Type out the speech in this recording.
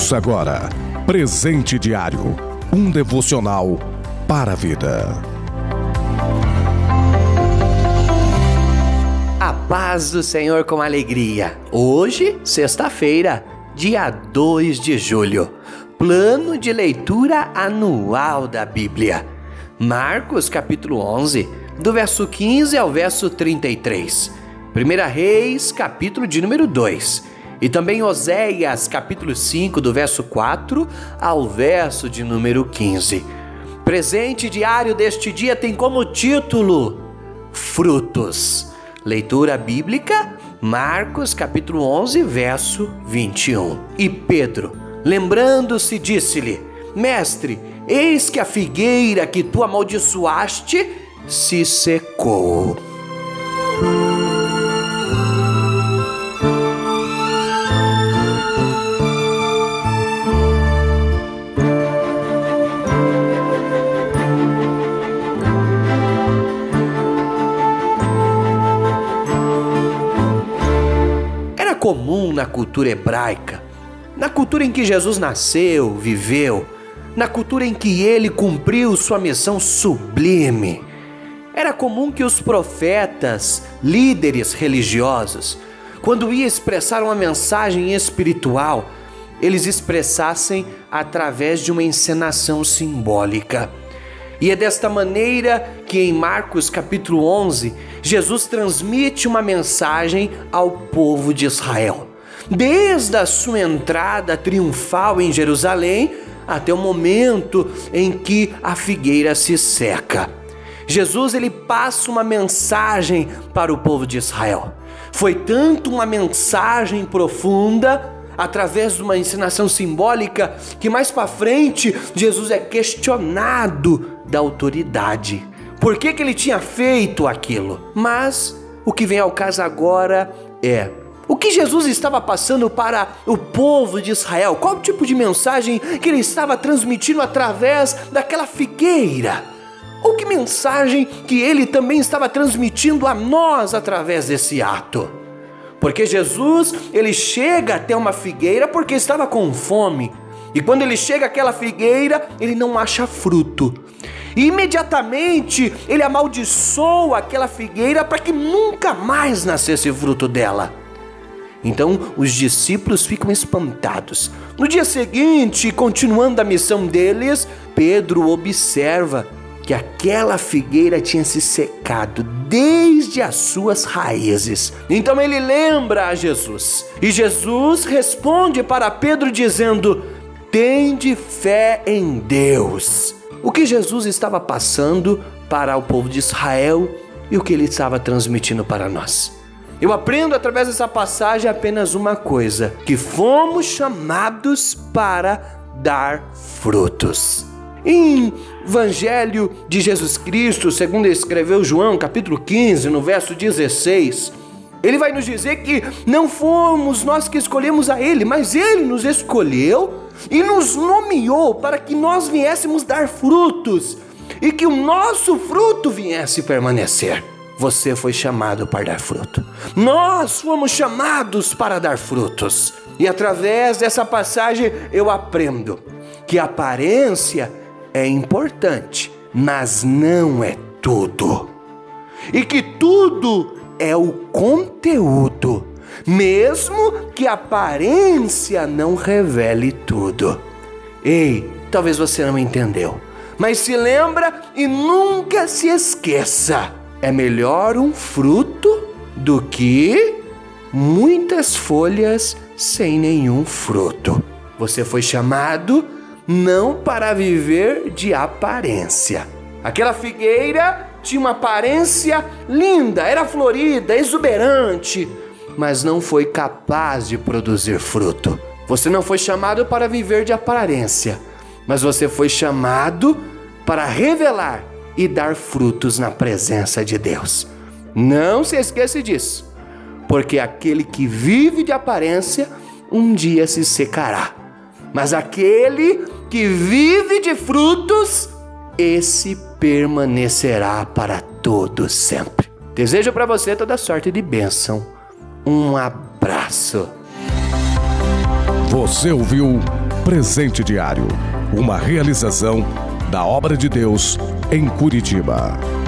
Ouça agora Presente Diário um devocional para a vida. A paz do Senhor com alegria. Hoje, sexta-feira, dia 2 de julho. Plano de leitura anual da Bíblia. Marcos capítulo 11, do verso 15 ao verso 33. 1 Reis, capítulo de número 2. E também Oséias, capítulo 5, do verso 4 ao verso de número 15. Presente diário deste dia tem como título Frutos. Leitura bíblica, Marcos, capítulo 11, verso 21. E Pedro, Lembrando-se, disse-lhe: Mestre, eis que a figueira que tu amaldiçoaste se secou. Na cultura hebraica na cultura em que Jesus nasceu, viveu, na cultura em que ele cumpriu sua missão sublime. Era comum que os profetas, líderes religiosos, quando iam expressar uma mensagem espiritual, eles expressassem através de uma encenação simbólica. E é desta maneira que em Marcos capítulo 11, Jesus transmite uma mensagem ao povo de Israel desde a sua entrada triunfal em Jerusalém até o momento em que a figueira se seca. Jesus ele passa uma mensagem para o povo de Israel. Foi tanto uma mensagem profunda através de uma ensinação simbólica que mais para frente Jesus é questionado da autoridade. Por que, que ele tinha feito aquilo? Mas o que vem ao caso agora é o que Jesus estava passando para o povo de Israel? Qual tipo de mensagem que ele estava transmitindo através daquela figueira? Ou que mensagem que ele também estava transmitindo a nós através desse ato? Porque Jesus, ele chega até uma figueira porque estava com fome. E quando ele chega àquela figueira, ele não acha fruto. E imediatamente ele amaldiçoa aquela figueira para que nunca mais nascesse fruto dela. Então os discípulos ficam espantados. No dia seguinte, continuando a missão deles, Pedro observa que aquela figueira tinha se secado desde as suas raízes. Então ele lembra a Jesus. E Jesus responde para Pedro dizendo: Tende fé em Deus. O que Jesus estava passando para o povo de Israel e o que ele estava transmitindo para nós. Eu aprendo através dessa passagem apenas uma coisa: que fomos chamados para dar frutos. Em Evangelho de Jesus Cristo, segundo escreveu João, capítulo 15, no verso 16, ele vai nos dizer que não fomos nós que escolhemos a ele, mas ele nos escolheu e nos nomeou para que nós viéssemos dar frutos e que o nosso fruto viesse permanecer você foi chamado para dar fruto. Nós fomos chamados para dar frutos. E através dessa passagem eu aprendo que a aparência é importante, mas não é tudo. E que tudo é o conteúdo, mesmo que a aparência não revele tudo. Ei, talvez você não entendeu, mas se lembra e nunca se esqueça é melhor um fruto do que muitas folhas sem nenhum fruto. Você foi chamado não para viver de aparência. Aquela figueira tinha uma aparência linda, era florida, exuberante, mas não foi capaz de produzir fruto. Você não foi chamado para viver de aparência, mas você foi chamado para revelar e dar frutos na presença de Deus. Não se esqueça disso, porque aquele que vive de aparência um dia se secará, mas aquele que vive de frutos, esse permanecerá para todo sempre. Desejo para você toda sorte de bênção. Um abraço. Você ouviu Presente Diário, uma realização da obra de Deus em Curitiba.